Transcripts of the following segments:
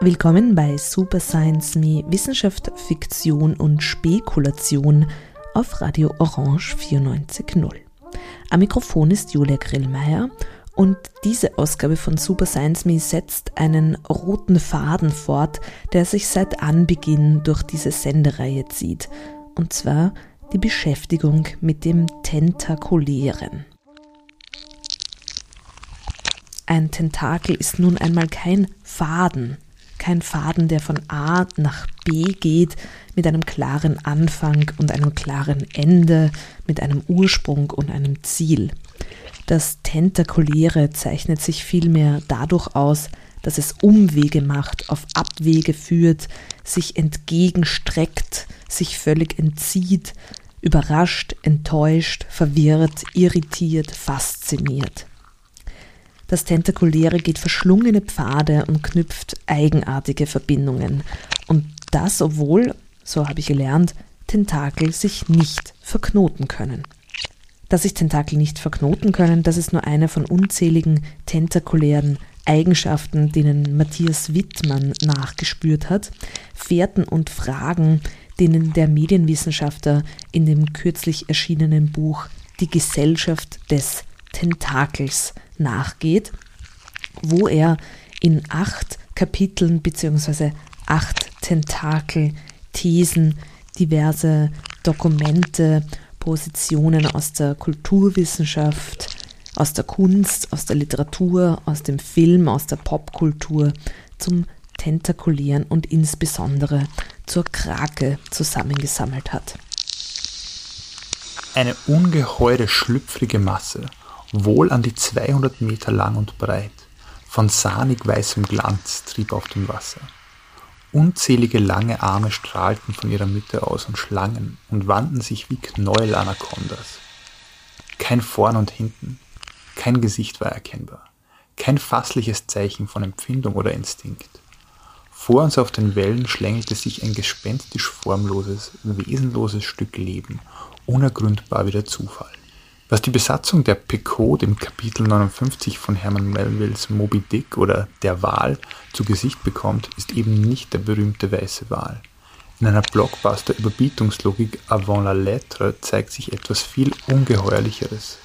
Willkommen bei Super Science Me Wissenschaft, Fiktion und Spekulation auf Radio Orange 94.0. Am Mikrofon ist Julia Grillmeier und diese Ausgabe von Super Science Me setzt einen roten Faden fort, der sich seit Anbeginn durch diese Sendereihe zieht. Und zwar die Beschäftigung mit dem Tentakulären. Ein Tentakel ist nun einmal kein Faden, kein Faden, der von A nach B geht, mit einem klaren Anfang und einem klaren Ende, mit einem Ursprung und einem Ziel. Das Tentakuläre zeichnet sich vielmehr dadurch aus, dass es Umwege macht, auf Abwege führt, sich entgegenstreckt, sich völlig entzieht, überrascht, enttäuscht, verwirrt, irritiert, fasziniert. Das Tentakuläre geht verschlungene Pfade und knüpft eigenartige Verbindungen. Und das, obwohl, so habe ich gelernt, Tentakel sich nicht verknoten können. Dass sich Tentakel nicht verknoten können, das ist nur eine von unzähligen tentakulären Eigenschaften, denen Matthias Wittmann nachgespürt hat, Fährten und Fragen, denen der Medienwissenschaftler in dem kürzlich erschienenen Buch Die Gesellschaft des Tentakels nachgeht, wo er in acht Kapiteln bzw. acht Tentakel-Thesen diverse Dokumente, Positionen aus der Kulturwissenschaft, aus der Kunst, aus der Literatur, aus dem Film, aus der Popkultur zum Tentakulieren und insbesondere zur Krake zusammengesammelt hat. Eine ungeheure schlüpfrige Masse wohl an die 200 Meter lang und breit, von sahnig weißem Glanz trieb auf dem Wasser. Unzählige lange Arme strahlten von ihrer Mitte aus und schlangen und wandten sich wie Knäuel-Anakondas. Kein Vorn und Hinten, kein Gesicht war erkennbar, kein fassliches Zeichen von Empfindung oder Instinkt. Vor uns auf den Wellen schlängelte sich ein gespenstisch formloses, wesenloses Stück Leben, unergründbar wie der Zufall. Was die Besatzung der Picot im Kapitel 59 von Herman Melvilles Moby Dick oder Der Wal zu Gesicht bekommt, ist eben nicht der berühmte weiße Wal. In einer Blockbuster-Überbietungslogik avant la lettre zeigt sich etwas viel Ungeheuerlicheres.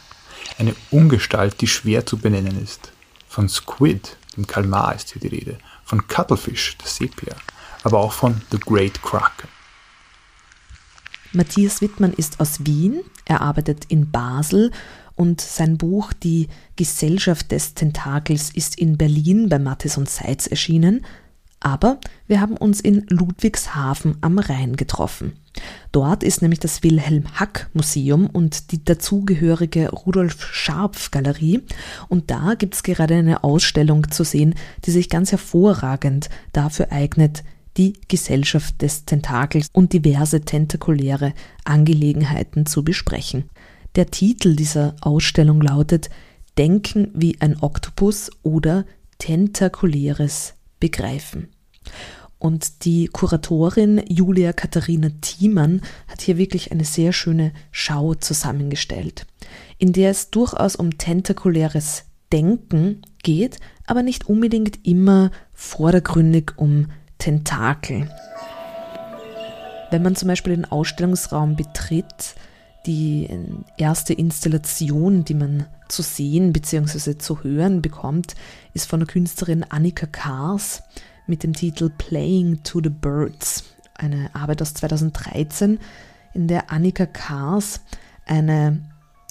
Eine Ungestalt, die schwer zu benennen ist. Von Squid, dem Kalmar, ist hier die Rede. Von Cuttlefish, der Sepia. Aber auch von The Great Kraken. Matthias Wittmann ist aus Wien, er arbeitet in Basel und sein Buch Die Gesellschaft des Tentakels ist in Berlin bei Mattes und Seitz erschienen, aber wir haben uns in Ludwigshafen am Rhein getroffen. Dort ist nämlich das Wilhelm Hack Museum und die dazugehörige Rudolf Scharpf Galerie und da gibt es gerade eine Ausstellung zu sehen, die sich ganz hervorragend dafür eignet, die Gesellschaft des Tentakels und diverse tentakuläre Angelegenheiten zu besprechen. Der Titel dieser Ausstellung lautet Denken wie ein Oktopus oder tentakuläres Begreifen. Und die Kuratorin Julia Katharina Thiemann hat hier wirklich eine sehr schöne Schau zusammengestellt, in der es durchaus um tentakuläres Denken geht, aber nicht unbedingt immer vordergründig um Tentakel. Wenn man zum Beispiel den Ausstellungsraum betritt, die erste Installation, die man zu sehen bzw. zu hören bekommt, ist von der Künstlerin Annika Kars mit dem Titel Playing to the Birds, eine Arbeit aus 2013, in der Annika Kars eine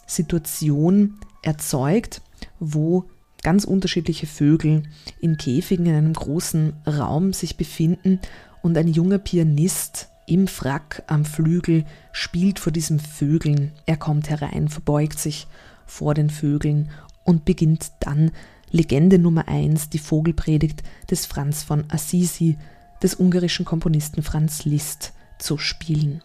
Situation erzeugt, wo ganz unterschiedliche Vögel in Käfigen in einem großen Raum sich befinden und ein junger Pianist im Frack am Flügel spielt vor diesen Vögeln. Er kommt herein, verbeugt sich vor den Vögeln und beginnt dann Legende Nummer 1, die Vogelpredigt des Franz von Assisi, des ungarischen Komponisten Franz Liszt, zu spielen.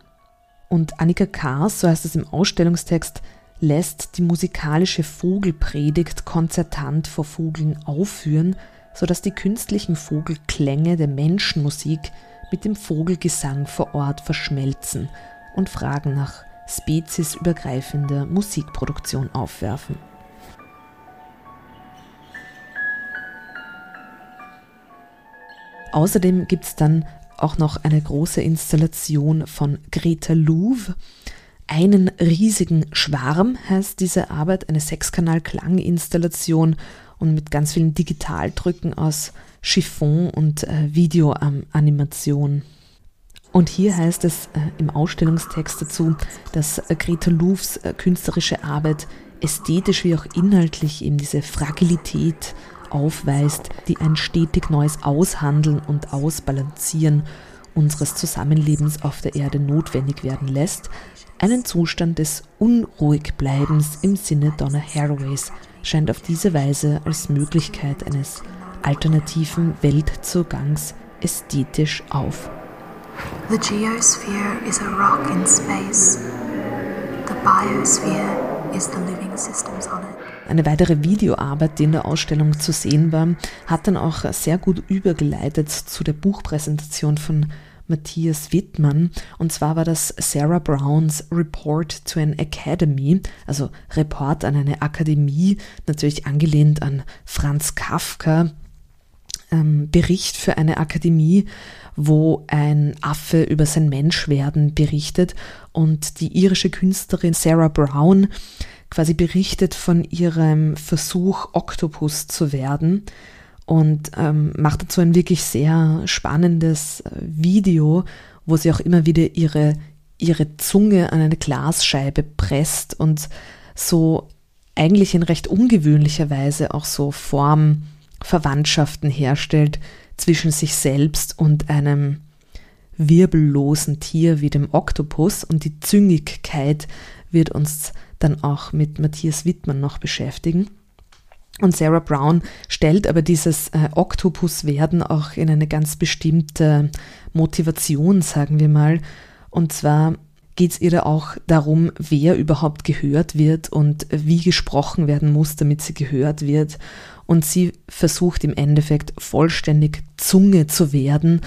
Und Annika Kars, so heißt es im Ausstellungstext, lässt die musikalische Vogelpredigt konzertant vor Vogeln aufführen, sodass die künstlichen Vogelklänge der Menschenmusik mit dem Vogelgesang vor Ort verschmelzen und Fragen nach speziesübergreifende Musikproduktion aufwerfen. Außerdem gibt es dann auch noch eine große Installation von Greta Louve. Einen riesigen Schwarm heißt diese Arbeit, eine Sechskanal-Klanginstallation und mit ganz vielen Digitaldrücken aus Chiffon und äh, Videoanimation. Und hier heißt es äh, im Ausstellungstext dazu, dass äh, Greta Louves äh, künstlerische Arbeit ästhetisch wie auch inhaltlich eben diese Fragilität aufweist, die ein stetig neues Aushandeln und Ausbalancieren unseres Zusammenlebens auf der Erde notwendig werden lässt, einen Zustand des Unruhigbleibens im Sinne Donna Haraways scheint auf diese Weise als Möglichkeit eines alternativen Weltzugangs ästhetisch auf. The geosphere is a rock in space. The biosphere is the living systems on it. Eine weitere Videoarbeit, die in der Ausstellung zu sehen war, hat dann auch sehr gut übergeleitet zu der Buchpräsentation von Matthias Wittmann. Und zwar war das Sarah Browns Report to an Academy, also Report an eine Akademie, natürlich angelehnt an Franz Kafka, ähm, Bericht für eine Akademie, wo ein Affe über sein Menschwerden berichtet und die irische Künstlerin Sarah Brown quasi berichtet von ihrem Versuch, Oktopus zu werden und ähm, macht dazu ein wirklich sehr spannendes äh, Video, wo sie auch immer wieder ihre, ihre Zunge an eine Glasscheibe presst und so eigentlich in recht ungewöhnlicher Weise auch so Formverwandtschaften herstellt zwischen sich selbst und einem wirbellosen Tier wie dem Oktopus. Und die Züngigkeit wird uns dann auch mit Matthias Wittmann noch beschäftigen. Und Sarah Brown stellt aber dieses äh, Oktopuswerden auch in eine ganz bestimmte Motivation, sagen wir mal. Und zwar geht es ihr da auch darum, wer überhaupt gehört wird und wie gesprochen werden muss, damit sie gehört wird. Und sie versucht im Endeffekt vollständig Zunge zu werden,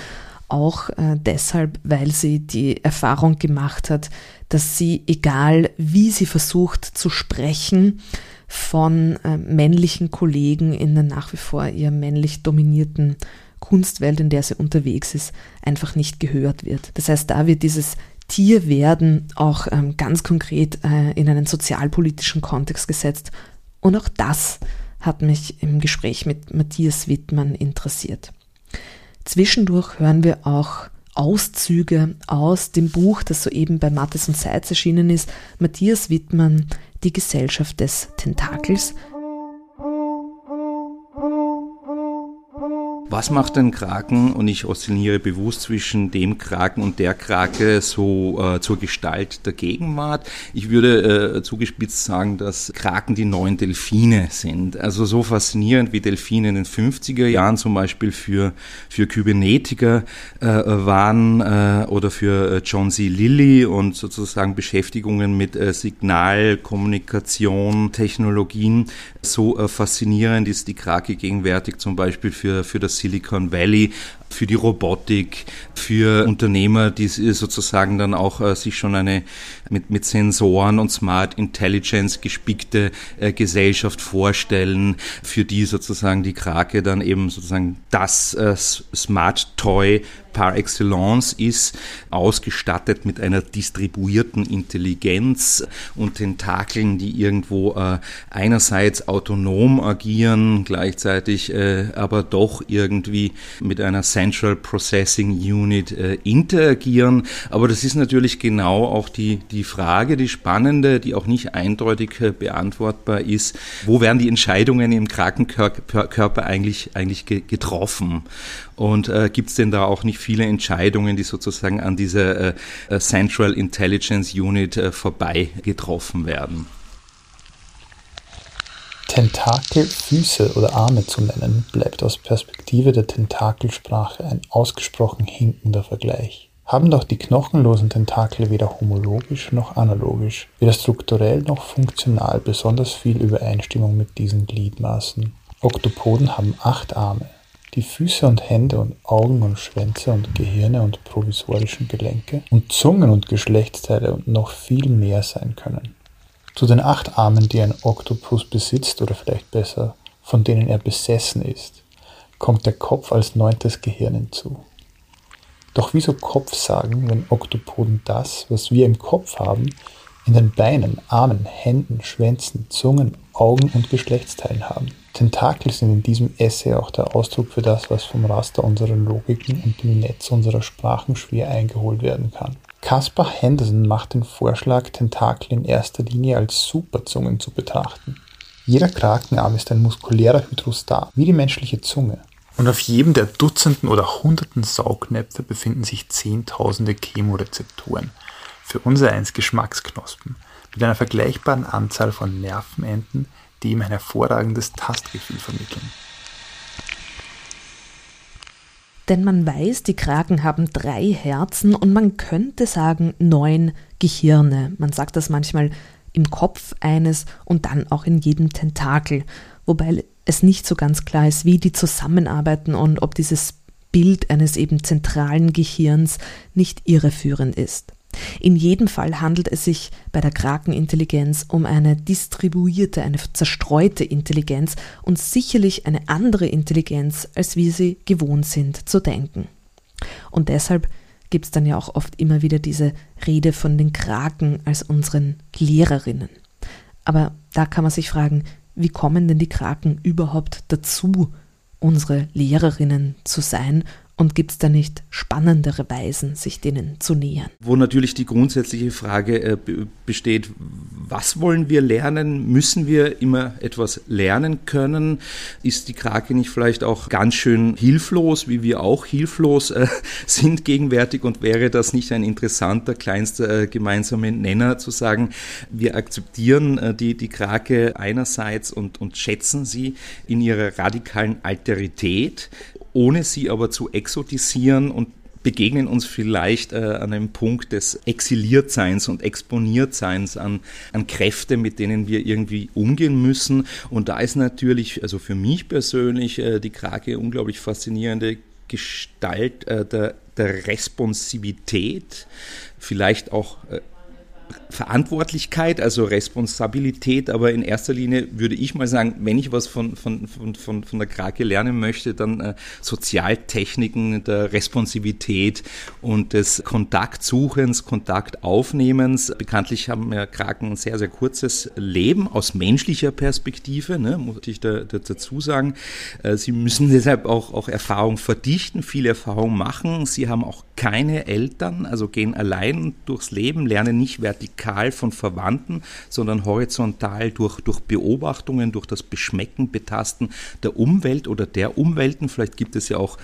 auch äh, deshalb, weil sie die Erfahrung gemacht hat, dass sie, egal wie sie versucht zu sprechen, von äh, männlichen Kollegen in der nach wie vor eher männlich dominierten Kunstwelt, in der sie unterwegs ist, einfach nicht gehört wird. Das heißt, da wird dieses Tierwerden auch ähm, ganz konkret äh, in einen sozialpolitischen Kontext gesetzt. Und auch das hat mich im Gespräch mit Matthias Wittmann interessiert. Zwischendurch hören wir auch Auszüge aus dem Buch, das soeben bei Mattes und Seitz erschienen ist, Matthias Wittmann, Die Gesellschaft des Tentakels Was macht ein Kraken? Und ich oszilliere bewusst zwischen dem Kraken und der Krake so äh, zur Gestalt der Gegenwart. Ich würde äh, zugespitzt sagen, dass Kraken die neuen Delfine sind. Also so faszinierend wie Delfine in den 50er Jahren zum Beispiel für, für Kybernetiker äh, waren äh, oder für äh, John C. Lilly und sozusagen Beschäftigungen mit äh, Signalkommunikation, Technologien. So faszinierend ist die Krake gegenwärtig zum Beispiel für, für das Silicon Valley für die Robotik, für Unternehmer, die sozusagen dann auch äh, sich schon eine mit, mit Sensoren und Smart Intelligence gespickte äh, Gesellschaft vorstellen, für die sozusagen die Krake dann eben sozusagen das äh, Smart Toy par excellence ist, ausgestattet mit einer distribuierten Intelligenz und Tentakeln, die irgendwo äh, einerseits autonom agieren, gleichzeitig äh, aber doch irgendwie mit einer Central Processing Unit äh, interagieren. Aber das ist natürlich genau auch die, die Frage, die spannende, die auch nicht eindeutig äh, beantwortbar ist. Wo werden die Entscheidungen im Krakenkörper eigentlich, eigentlich getroffen? Und äh, gibt es denn da auch nicht viele Entscheidungen, die sozusagen an dieser äh, äh Central Intelligence Unit äh, vorbei getroffen werden? Tentakel, Füße oder Arme zu nennen, bleibt aus Perspektive der Tentakelsprache ein ausgesprochen hinkender Vergleich. Haben doch die knochenlosen Tentakel weder homologisch noch analogisch, weder strukturell noch funktional besonders viel Übereinstimmung mit diesen Gliedmaßen. Oktopoden haben acht Arme, die Füße und Hände und Augen und Schwänze und Gehirne und provisorischen Gelenke und Zungen und Geschlechtsteile und noch viel mehr sein können. Zu den acht Armen, die ein Oktopus besitzt oder vielleicht besser, von denen er besessen ist, kommt der Kopf als neuntes Gehirn hinzu. Doch wieso Kopf sagen, wenn Oktopoden das, was wir im Kopf haben, in den Beinen, Armen, Händen, Schwänzen, Zungen, Augen und Geschlechtsteilen haben? Tentakel sind in diesem Essay auch der Ausdruck für das, was vom Raster unserer Logiken und dem Netz unserer Sprachen schwer eingeholt werden kann. Caspar Henderson macht den Vorschlag, Tentakel in erster Linie als Superzungen zu betrachten. Jeder Krakenarm ist ein muskulärer Hydrostat, wie die menschliche Zunge. Und auf jedem der Dutzenden oder Hunderten Saugnäpfe befinden sich Zehntausende Chemorezeptoren, für unser eins Geschmacksknospen, mit einer vergleichbaren Anzahl von Nervenenden, die ihm ein hervorragendes Tastgefühl vermitteln. Denn man weiß, die Kraken haben drei Herzen und man könnte sagen neun Gehirne. Man sagt das manchmal im Kopf eines und dann auch in jedem Tentakel, wobei es nicht so ganz klar ist, wie die zusammenarbeiten und ob dieses Bild eines eben zentralen Gehirns nicht irreführend ist. In jedem Fall handelt es sich bei der Krakenintelligenz um eine distribuierte, eine zerstreute Intelligenz und sicherlich eine andere Intelligenz, als wir sie gewohnt sind zu denken. Und deshalb gibt es dann ja auch oft immer wieder diese Rede von den Kraken als unseren Lehrerinnen. Aber da kann man sich fragen, wie kommen denn die Kraken überhaupt dazu, unsere Lehrerinnen zu sein und gibt es da nicht spannendere Weisen, sich denen zu nähern? Wo natürlich die grundsätzliche Frage äh, besteht, was wollen wir lernen? Müssen wir immer etwas lernen können? Ist die Krake nicht vielleicht auch ganz schön hilflos, wie wir auch hilflos äh, sind gegenwärtig? Und wäre das nicht ein interessanter, kleinster äh, gemeinsamer Nenner zu sagen, wir akzeptieren äh, die, die Krake einerseits und, und schätzen sie in ihrer radikalen Alterität, ohne sie aber zu exotisieren und begegnen uns vielleicht äh, an einem Punkt des Exiliertseins und Exponiertseins an, an Kräfte, mit denen wir irgendwie umgehen müssen. Und da ist natürlich, also für mich persönlich, äh, die Krake unglaublich faszinierende Gestalt äh, der, der Responsivität, vielleicht auch äh, Verantwortlichkeit, also Responsabilität, aber in erster Linie würde ich mal sagen, wenn ich was von, von, von, von, von der Krake lernen möchte, dann äh, Sozialtechniken der Responsivität und des Kontaktsuchens, Kontaktaufnehmens. Bekanntlich haben ja Kraken ein sehr, sehr kurzes Leben aus menschlicher Perspektive, ne, muss ich da, da, dazu sagen. Äh, sie müssen deshalb auch, auch Erfahrung verdichten, viel Erfahrung machen. Sie haben auch keine Eltern, also gehen allein durchs Leben, lernen nicht vertikal von Verwandten, sondern horizontal durch, durch Beobachtungen, durch das Beschmecken, Betasten der Umwelt oder der Umwelten. Vielleicht gibt es ja auch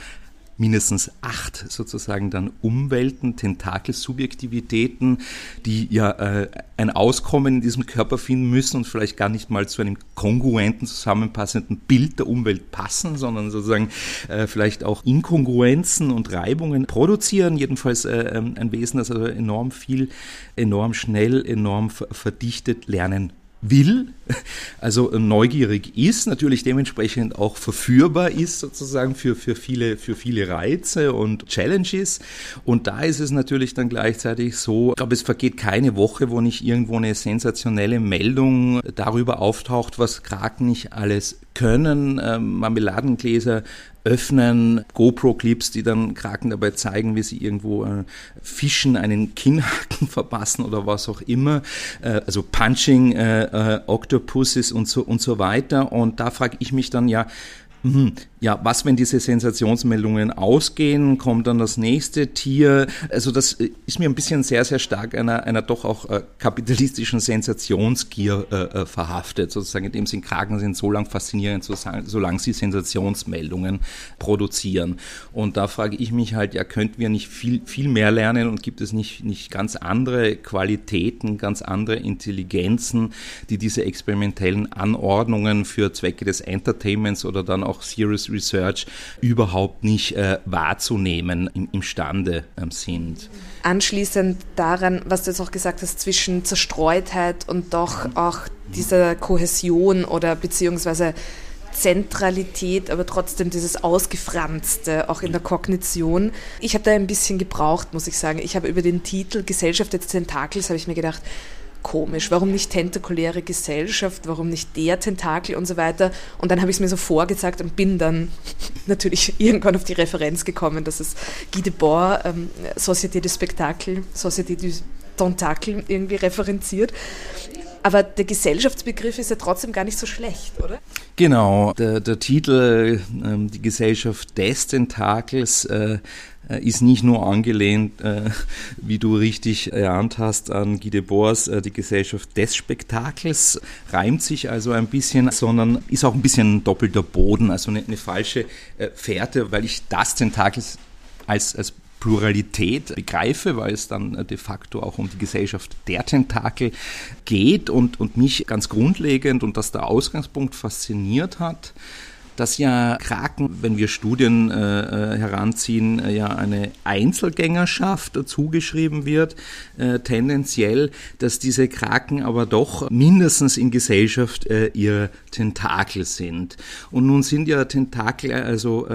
mindestens acht sozusagen dann Umwelten, Tentakelsubjektivitäten, die ja äh, ein Auskommen in diesem Körper finden müssen und vielleicht gar nicht mal zu einem kongruenten, zusammenpassenden Bild der Umwelt passen, sondern sozusagen äh, vielleicht auch Inkongruenzen und Reibungen produzieren. Jedenfalls äh, ähm, ein Wesen, das also enorm viel, enorm schnell, enorm verdichtet lernen will, also neugierig ist, natürlich dementsprechend auch verführbar ist sozusagen für, für, viele, für viele Reize und Challenges. Und da ist es natürlich dann gleichzeitig so, ich glaube, es vergeht keine Woche, wo nicht irgendwo eine sensationelle Meldung darüber auftaucht, was Kraken nicht alles können. Ähm, Marmeladengläser öffnen, GoPro-Clips, die dann Kraken dabei zeigen, wie sie irgendwo äh, Fischen einen Kinnhaken verpassen oder was auch immer. Äh, also Punching äh, äh, Octopuses und so und so weiter. Und da frage ich mich dann ja. Ja, was, wenn diese Sensationsmeldungen ausgehen? Kommt dann das nächste Tier? Also das äh, ist mir ein bisschen sehr, sehr stark einer, einer doch auch äh, kapitalistischen Sensationsgier äh, äh, verhaftet. Sozusagen in dem Sinn, Kragen sind so lang faszinierend, solange sie Sensationsmeldungen produzieren. Und da frage ich mich halt, ja, könnten wir nicht viel, viel mehr lernen und gibt es nicht, nicht ganz andere Qualitäten, ganz andere Intelligenzen, die diese experimentellen Anordnungen für Zwecke des Entertainments oder dann auch auch Serious Research überhaupt nicht äh, wahrzunehmen im, imstande ähm, sind. Anschließend daran, was du jetzt auch gesagt hast, zwischen Zerstreutheit und doch auch dieser Kohäsion oder beziehungsweise Zentralität, aber trotzdem dieses Ausgefranste, auch in der Kognition. Ich habe da ein bisschen gebraucht, muss ich sagen. Ich habe über den Titel Gesellschaft des Tentakels, habe ich mir gedacht, komisch, warum nicht tentakuläre Gesellschaft, warum nicht der Tentakel und so weiter. Und dann habe ich es mir so vorgezeigt und bin dann natürlich irgendwann auf die Referenz gekommen, dass es Guy Debord, ähm, Société du Spectacle, Société du Tentakel irgendwie referenziert. Aber der Gesellschaftsbegriff ist ja trotzdem gar nicht so schlecht, oder? Genau, der, der Titel, äh, die Gesellschaft des Tentakels, äh, ist nicht nur angelehnt, äh, wie du richtig erahnt hast, an Guy Debors äh, Die Gesellschaft des Spektakels, reimt sich also ein bisschen, sondern ist auch ein bisschen doppelter Boden, also eine, eine falsche äh, Fährte, weil ich das Tentakel als, als Pluralität begreife, weil es dann äh, de facto auch um die Gesellschaft der Tentakel geht und, und mich ganz grundlegend und das der Ausgangspunkt fasziniert hat, dass ja Kraken, wenn wir Studien äh, äh heranziehen, äh, ja eine Einzelgängerschaft äh, zugeschrieben wird, äh, tendenziell, dass diese Kraken aber doch mindestens in Gesellschaft äh, ihre Tentakel sind. Und nun sind ja Tentakel also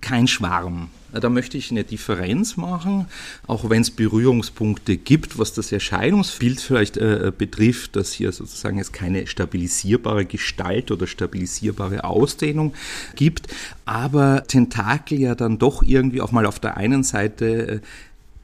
kein Schwarm. Da möchte ich eine Differenz machen, auch wenn es Berührungspunkte gibt, was das Erscheinungsbild vielleicht äh, betrifft, dass hier sozusagen es keine stabilisierbare Gestalt oder stabilisierbare Ausdehnung gibt, aber Tentakel ja dann doch irgendwie auch mal auf der einen Seite äh,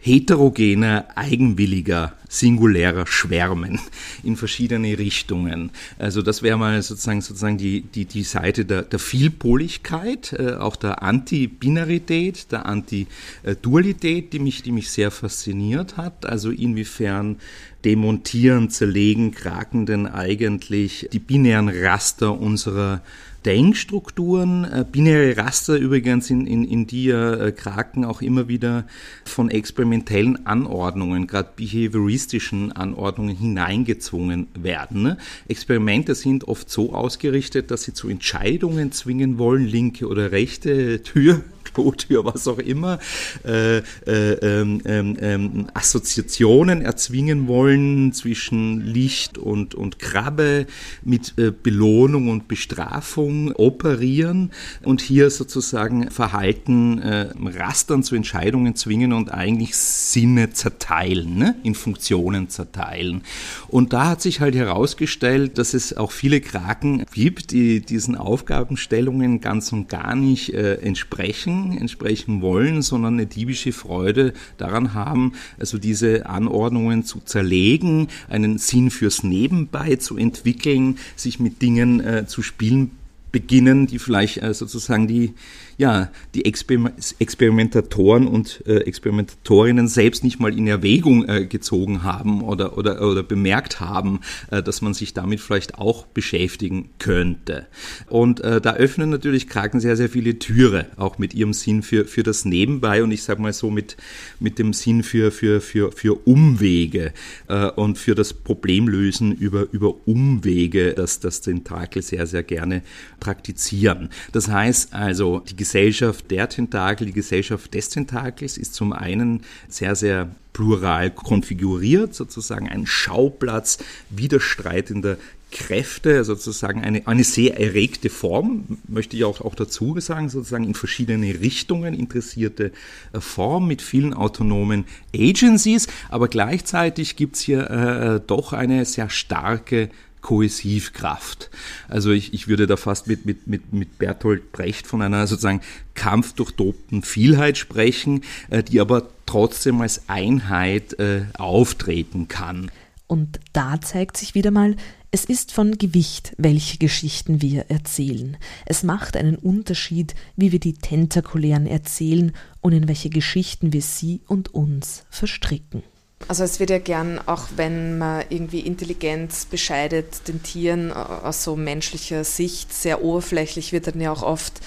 heterogener, eigenwilliger, singulärer Schwärmen in verschiedene Richtungen. Also das wäre mal sozusagen, sozusagen die, die, die Seite der, der Vielpoligkeit, äh, auch der Anti-Binarität, der Anti-Dualität, die mich, die mich sehr fasziniert hat. Also inwiefern demontieren, zerlegen, kraken denn eigentlich die binären Raster unserer Denkstrukturen, äh, binäre Raster übrigens, in, in, in die äh, Kraken auch immer wieder von experimentellen Anordnungen, gerade behavioristischen Anordnungen hineingezwungen werden. Ne? Experimente sind oft so ausgerichtet, dass sie zu Entscheidungen zwingen wollen, linke oder rechte Tür Klotür, was auch immer, äh, äh, ähm, ähm, ähm, Assoziationen erzwingen wollen zwischen Licht und, und Krabbe, mit äh, Belohnung und Bestrafung operieren und hier sozusagen Verhalten, äh, Rastern zu Entscheidungen zwingen und eigentlich Sinne zerteilen, ne? in Funktionen zerteilen. Und da hat sich halt herausgestellt, dass es auch viele Kraken gibt, die diesen Aufgabenstellungen ganz und gar nicht äh, entsprechen entsprechen wollen, sondern eine diebische Freude daran haben, also diese Anordnungen zu zerlegen, einen Sinn fürs Nebenbei zu entwickeln, sich mit Dingen äh, zu spielen beginnen, die vielleicht äh, sozusagen die ja, die Exper Experimentatoren und äh, Experimentatorinnen selbst nicht mal in Erwägung äh, gezogen haben oder, oder, oder bemerkt haben, äh, dass man sich damit vielleicht auch beschäftigen könnte. Und äh, da öffnen natürlich Kraken sehr, sehr viele Türe, auch mit ihrem Sinn für, für das Nebenbei und ich sage mal so mit, mit dem Sinn für, für, für, für Umwege äh, und für das Problemlösen über, über Umwege, das das Tentakel sehr, sehr gerne praktizieren. Das heißt also, die Gesellschaft der Tentakel, die Gesellschaft des Tentakels ist zum einen sehr, sehr plural konfiguriert, sozusagen ein Schauplatz widerstreitender Kräfte, sozusagen eine, eine sehr erregte Form, möchte ich auch, auch dazu sagen, sozusagen in verschiedene Richtungen interessierte äh, Form mit vielen autonomen Agencies, aber gleichzeitig gibt es hier äh, doch eine sehr starke Kohäsivkraft. Also ich, ich würde da fast mit, mit, mit, mit Bertolt Brecht von einer sozusagen kampfdurchtobten Vielheit sprechen, äh, die aber trotzdem als Einheit äh, auftreten kann. Und da zeigt sich wieder mal, es ist von Gewicht, welche Geschichten wir erzählen. Es macht einen Unterschied, wie wir die tentakulären erzählen und in welche Geschichten wir sie und uns verstricken. Also es wird ja gern, auch wenn man irgendwie Intelligenz bescheidet, den Tieren aus so menschlicher Sicht sehr oberflächlich wird dann ja auch oft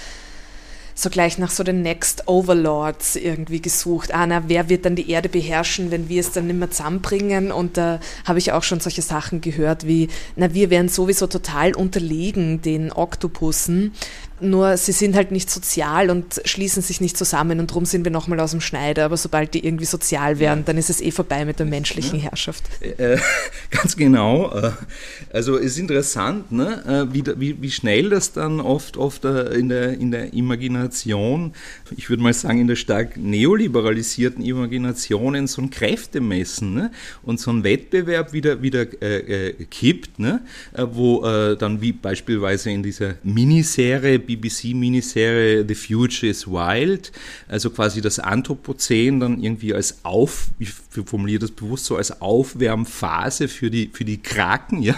so gleich nach so den Next Overlords irgendwie gesucht. Ah, na, wer wird dann die Erde beherrschen, wenn wir es dann nicht mehr zusammenbringen? Und da habe ich auch schon solche Sachen gehört wie, na, wir wären sowieso total unterlegen den Oktopussen. Nur sie sind halt nicht sozial und schließen sich nicht zusammen und darum sind wir nochmal aus dem Schneider. Aber sobald die irgendwie sozial werden, dann ist es eh vorbei mit der menschlichen Herrschaft. Äh, äh ganz genau. Äh, also es ist interessant, ne? Äh, wie, wie, wie schnell das dann oft, oft in, der, in der Imagination, ich würde mal sagen in der stark neoliberalisierten Imagination in so ein Kräftemessen ne? und so ein Wettbewerb wieder, wieder äh, kippt, ne? wo dann wie beispielsweise in dieser Miniserie BBC-Miniserie The Future is Wild, also quasi das Anthropozän dann irgendwie als Auf, formuliere das bewusst so, als Aufwärmphase für die, für die Kraken, ja,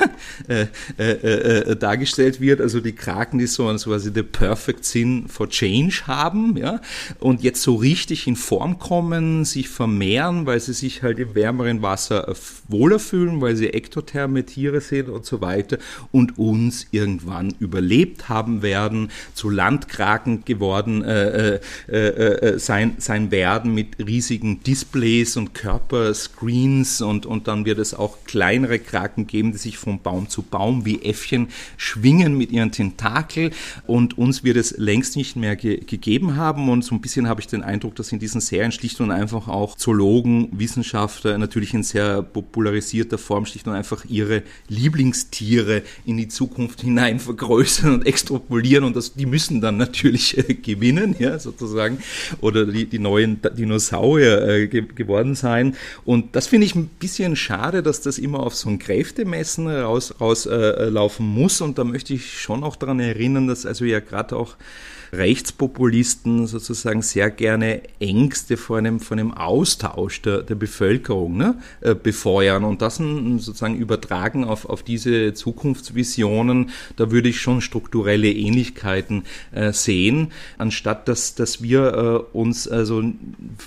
äh, äh, äh, dargestellt wird. Also die Kraken, die so, quasi the perfect sin for change haben, ja, und jetzt so richtig in Form kommen, sich vermehren, weil sie sich halt im wärmeren Wasser wohler fühlen, weil sie ektotherme Tiere sind und so weiter und uns irgendwann überlebt haben werden, zu Landkraken geworden äh, äh, äh, sein, sein werden mit riesigen Displays und Körperscreens und, und dann wird es auch kleinere Kraken geben, die sich von Baum zu Baum wie Äffchen schwingen mit ihren Tentakel und uns wird es längst nicht mehr ge gegeben haben und so ein bisschen habe ich den Eindruck, dass in diesen Serien schlicht und einfach auch Zoologen, Wissenschaftler natürlich in sehr popularisierter Form schlicht und einfach ihre Lieblingstiere in die Zukunft hinein vergrößern und extrapolieren und das, die müssen dann natürlich äh, gewinnen, ja, sozusagen, oder die, die neuen Dinosaurier äh, ge geworden sein. Und das finde ich ein bisschen schade, dass das immer auf so ein Kräftemessen rauslaufen raus, äh, muss. Und da möchte ich schon auch daran erinnern, dass also ja gerade auch Rechtspopulisten sozusagen sehr gerne Ängste vor einem, vor einem Austausch der, der Bevölkerung ne, äh, befeuern. Und das sozusagen übertragen auf, auf diese Zukunftsvisionen, da würde ich schon strukturelle Ähnlichkeiten äh, sehen, anstatt dass, dass wir äh, uns, also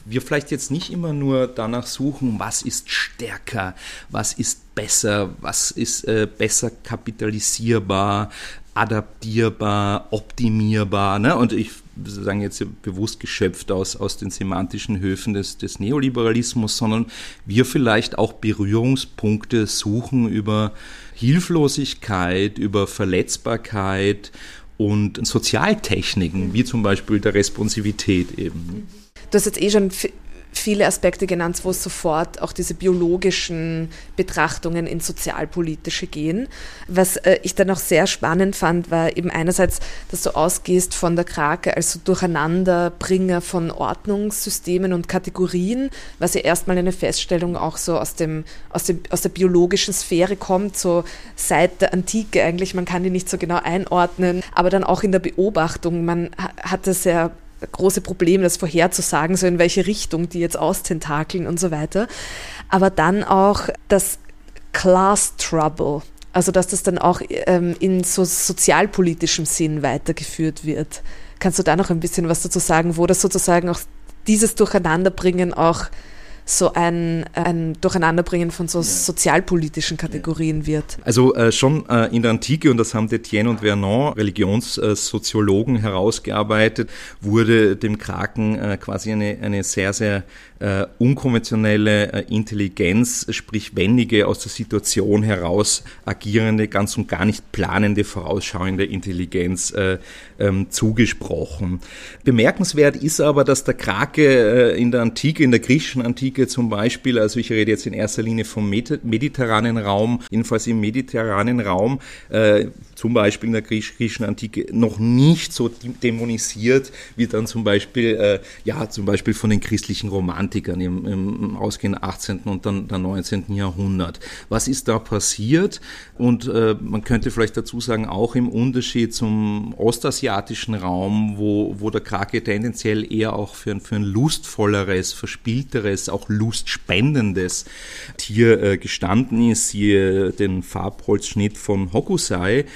wir vielleicht jetzt nicht immer nur danach suchen, was ist stärker, was ist besser, was ist äh, besser kapitalisierbar, adaptierbar, optimierbar. Ne? Und ich sagen jetzt bewusst geschöpft aus, aus den semantischen Höfen des, des Neoliberalismus, sondern wir vielleicht auch Berührungspunkte suchen über Hilflosigkeit, über Verletzbarkeit und Sozialtechniken, wie zum Beispiel der Responsivität eben. Du hast jetzt eh schon viele Aspekte genannt, wo sofort auch diese biologischen Betrachtungen ins Sozialpolitische gehen. Was äh, ich dann auch sehr spannend fand, war eben einerseits, dass du ausgehst von der Krake als so Durcheinanderbringer von Ordnungssystemen und Kategorien, was ja erstmal eine Feststellung auch so aus, dem, aus, dem, aus der biologischen Sphäre kommt, so seit der Antike eigentlich, man kann die nicht so genau einordnen, aber dann auch in der Beobachtung, man hat das ja große Problem, das vorherzusagen, so in welche Richtung die jetzt austentakeln und so weiter. Aber dann auch das Class Trouble, also dass das dann auch ähm, in so sozialpolitischem Sinn weitergeführt wird. Kannst du da noch ein bisschen was dazu sagen, wo das sozusagen auch dieses Durcheinanderbringen auch so ein, ein Durcheinanderbringen von so sozialpolitischen Kategorien wird. Also äh, schon äh, in der Antike, und das haben Detienne und Vernon, Religionssoziologen, herausgearbeitet, wurde dem Kraken äh, quasi eine, eine sehr, sehr äh, unkonventionelle äh, Intelligenz, sprich wendige, aus der Situation heraus agierende, ganz und gar nicht planende, vorausschauende Intelligenz äh, ähm, zugesprochen. Bemerkenswert ist aber, dass der Krake äh, in der Antike, in der griechischen Antike zum Beispiel, also ich rede jetzt in erster Linie vom mediterranen Raum, jedenfalls im mediterranen Raum, äh, zum Beispiel in der griechischen Antike noch nicht so dämonisiert wie dann zum Beispiel, äh, ja, zum Beispiel von den christlichen Romantikern im, im ausgehenden 18. und dann der 19. Jahrhundert. Was ist da passiert? Und äh, man könnte vielleicht dazu sagen, auch im Unterschied zum ostasiatischen Raum, wo, wo der Krake tendenziell eher auch für ein, für ein lustvolleres, verspielteres, auch lustspendendes Tier äh, gestanden ist, siehe den Farbholzschnitt von Hokusai,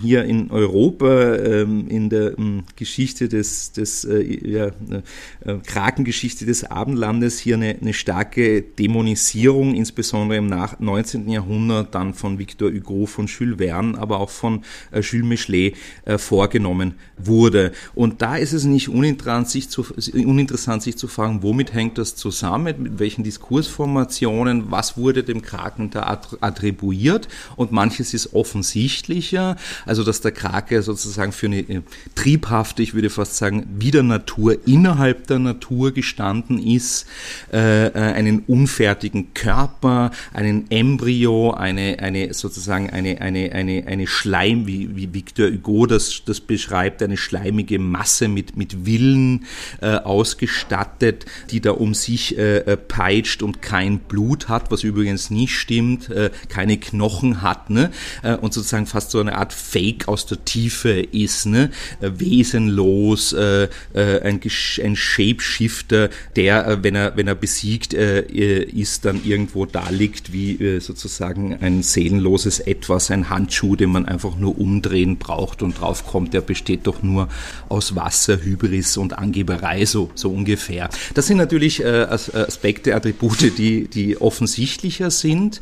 hier in Europa ähm, in der ähm, Geschichte des, des äh, ja, äh, Krakengeschichte des Abendlandes es hier eine, eine starke Dämonisierung, insbesondere im nach 19. Jahrhundert, dann von Victor Hugo, von Jules Verne, aber auch von äh, Jules Michelet äh, vorgenommen wurde. Und da ist es nicht uninteressant sich, zu, uninteressant, sich zu fragen, womit hängt das zusammen, mit welchen Diskursformationen, was wurde dem Kraken da attribuiert und manches ist offensichtlicher, also dass der Krake sozusagen für eine äh, triebhafte, ich würde fast sagen, wieder Natur innerhalb der Natur gestanden ist, äh, äh, einen unfertigen Körper, einen Embryo, eine, eine sozusagen eine, eine, eine, eine Schleim, wie, wie Victor Hugo das, das beschreibt, eine schleimige Masse mit, mit Willen äh, ausgestattet, die da um sich äh, äh peitscht und kein Blut hat, was übrigens nicht stimmt, äh, keine Knochen hat, ne? Äh, und sozusagen fast so eine Art Fake aus der Tiefe ist, ne? Äh, wesenlos, äh, äh, ein, ein Shapeshifter, der, äh, wenn er, wenn er besiegt äh, ist, dann irgendwo da liegt wie äh, sozusagen ein seelenloses Etwas, ein Handschuh, den man einfach nur umdrehen braucht und drauf kommt, der besteht doch nur aus Wasser, Hybris und Angeberei, so, so ungefähr. Das sind natürlich äh, Aspekte, Attribute, die, die offensichtlicher sind.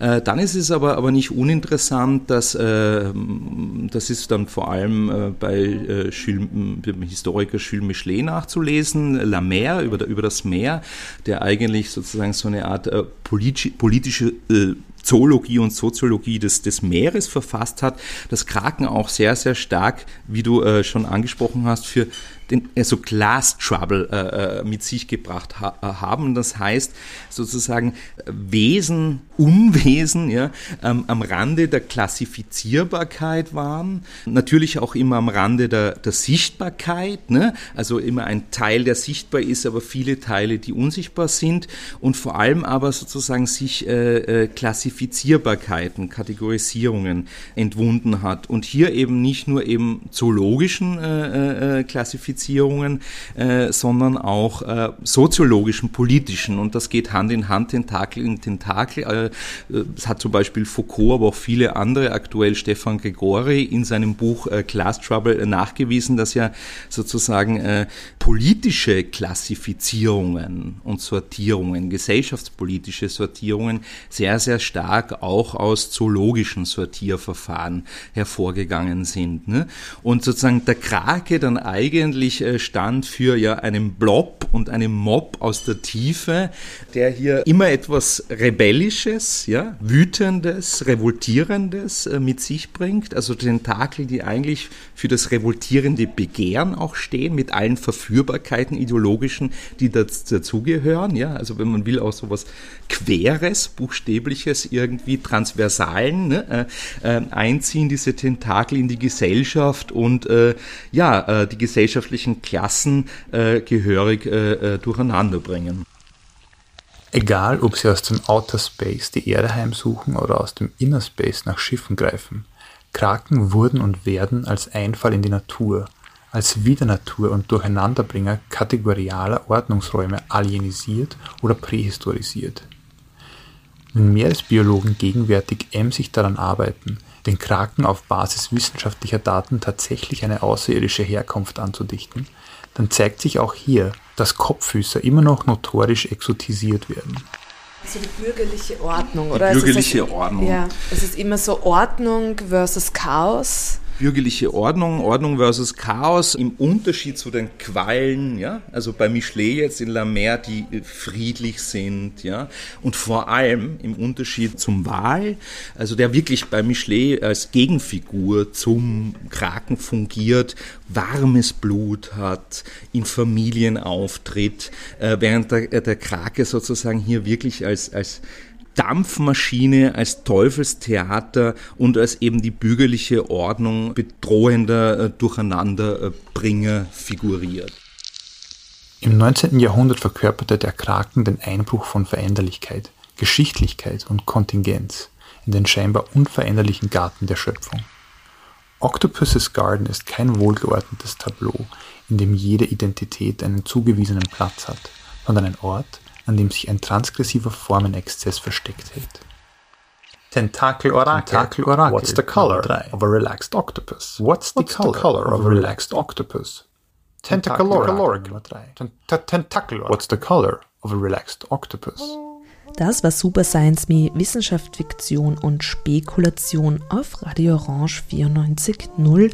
Äh, dann ist es aber, aber nicht uninteressant, dass äh, das ist dann vor allem äh, bei äh, Jules, dem Historiker Jules Michelet nachzulesen, La Mer, über, über das Meer, der eigentlich sozusagen so eine Art äh, politische äh, Zoologie und Soziologie des, des Meeres verfasst hat, das Kraken auch sehr, sehr stark, wie du äh, schon angesprochen hast, für den, also Class Trouble äh, äh, mit sich gebracht ha äh, haben. Das heißt sozusagen Wesen, Unwesen ja, ähm, am Rande der Klassifizierbarkeit waren, natürlich auch immer am Rande der, der Sichtbarkeit, ne? also immer ein Teil, der sichtbar ist, aber viele Teile, die unsichtbar sind und vor allem aber sozusagen sich äh, äh Klassifizierbarkeiten, Kategorisierungen entwunden hat und hier eben nicht nur eben zoologischen äh, äh, Klassifizierungen, Klassifizierungen, äh, sondern auch äh, soziologischen, politischen. Und das geht Hand in Hand, Tentakel in Tentakel. Äh, das hat zum Beispiel Foucault, aber auch viele andere, aktuell Stefan Gregori, in seinem Buch äh, Class Trouble äh, nachgewiesen, dass ja sozusagen äh, politische Klassifizierungen und Sortierungen, gesellschaftspolitische Sortierungen sehr, sehr stark auch aus zoologischen Sortierverfahren hervorgegangen sind. Ne? Und sozusagen der Krake dann eigentlich äh, stand für ja einen Blob und einen Mob aus der Tiefe, der hier immer etwas Rebellisches, ja, Wütendes, Revoltierendes äh, mit sich bringt. Also Tentakel, die eigentlich für das revoltierende Begehren auch stehen, mit allen Verführbarkeiten ideologischen, die dazugehören. Ja, also wenn man will, auch so was Queres, Buchstäbliches, irgendwie Transversalen ne, äh, äh, einziehen, diese Tentakel in die Gesellschaft und äh, ja, äh, die gesellschaftlichen Klassen äh, gehörig durcheinander bringen. Egal, ob sie aus dem Outer Space die Erde heimsuchen oder aus dem Inner Space nach Schiffen greifen, Kraken wurden und werden als Einfall in die Natur, als Wiedernatur und Durcheinanderbringer kategorialer Ordnungsräume alienisiert oder prähistorisiert. Wenn Meeresbiologen gegenwärtig emsig daran arbeiten, den Kraken auf Basis wissenschaftlicher Daten tatsächlich eine außerirdische Herkunft anzudichten, dann zeigt sich auch hier, dass Kopffüßer immer noch notorisch exotisiert werden. Also die bürgerliche Ordnung, oder? Die bürgerliche also es ist, Ordnung. Ja, es ist immer so Ordnung versus Chaos bürgerliche Ordnung, Ordnung versus Chaos im Unterschied zu den Quallen, ja, also bei Michelet jetzt in La Mer, die friedlich sind, ja, und vor allem im Unterschied zum Wal, also der wirklich bei Michelet als Gegenfigur zum Kraken fungiert, warmes Blut hat, in Familien auftritt, äh, während der, der Krake sozusagen hier wirklich als, als Dampfmaschine als Teufelstheater und als eben die bürgerliche Ordnung bedrohender äh, Durcheinanderbringer figuriert. Im 19. Jahrhundert verkörperte der Kraken den Einbruch von Veränderlichkeit, Geschichtlichkeit und Kontingenz in den scheinbar unveränderlichen Garten der Schöpfung. Octopus's Garden ist kein wohlgeordnetes Tableau, in dem jede Identität einen zugewiesenen Platz hat, sondern ein Ort, an dem sich ein transgressiver Formenexzess versteckt hält. Tentacle Oracle. Tentacle Oracle. What's the color of a relaxed octopus? What's the, What's color, the color of a relaxed octopus? Tentacle Oracle. Tentacle Oracle. What's the color of a relaxed octopus. Das war Super Science Me, Wissenschaft, Fiktion und Spekulation auf Radio Orange 94.0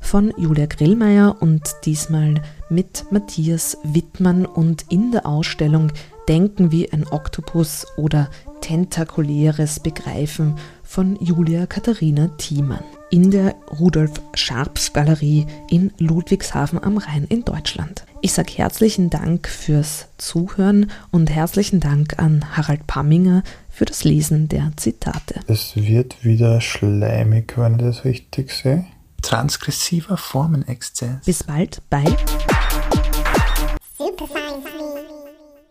von Julia Grillmeier und diesmal mit Matthias Wittmann und in der Ausstellung Denken wie ein Oktopus oder Tentakuläres Begreifen von Julia Katharina Thiemann in der Rudolf Scharps Galerie in Ludwigshafen am Rhein in Deutschland. Ich sage herzlichen Dank fürs Zuhören und herzlichen Dank an Harald Pamminger für das Lesen der Zitate. Es wird wieder schleimig, wenn ich das richtig sehe. Transgressiver Formenexzess. Bis bald bei Super Science Me.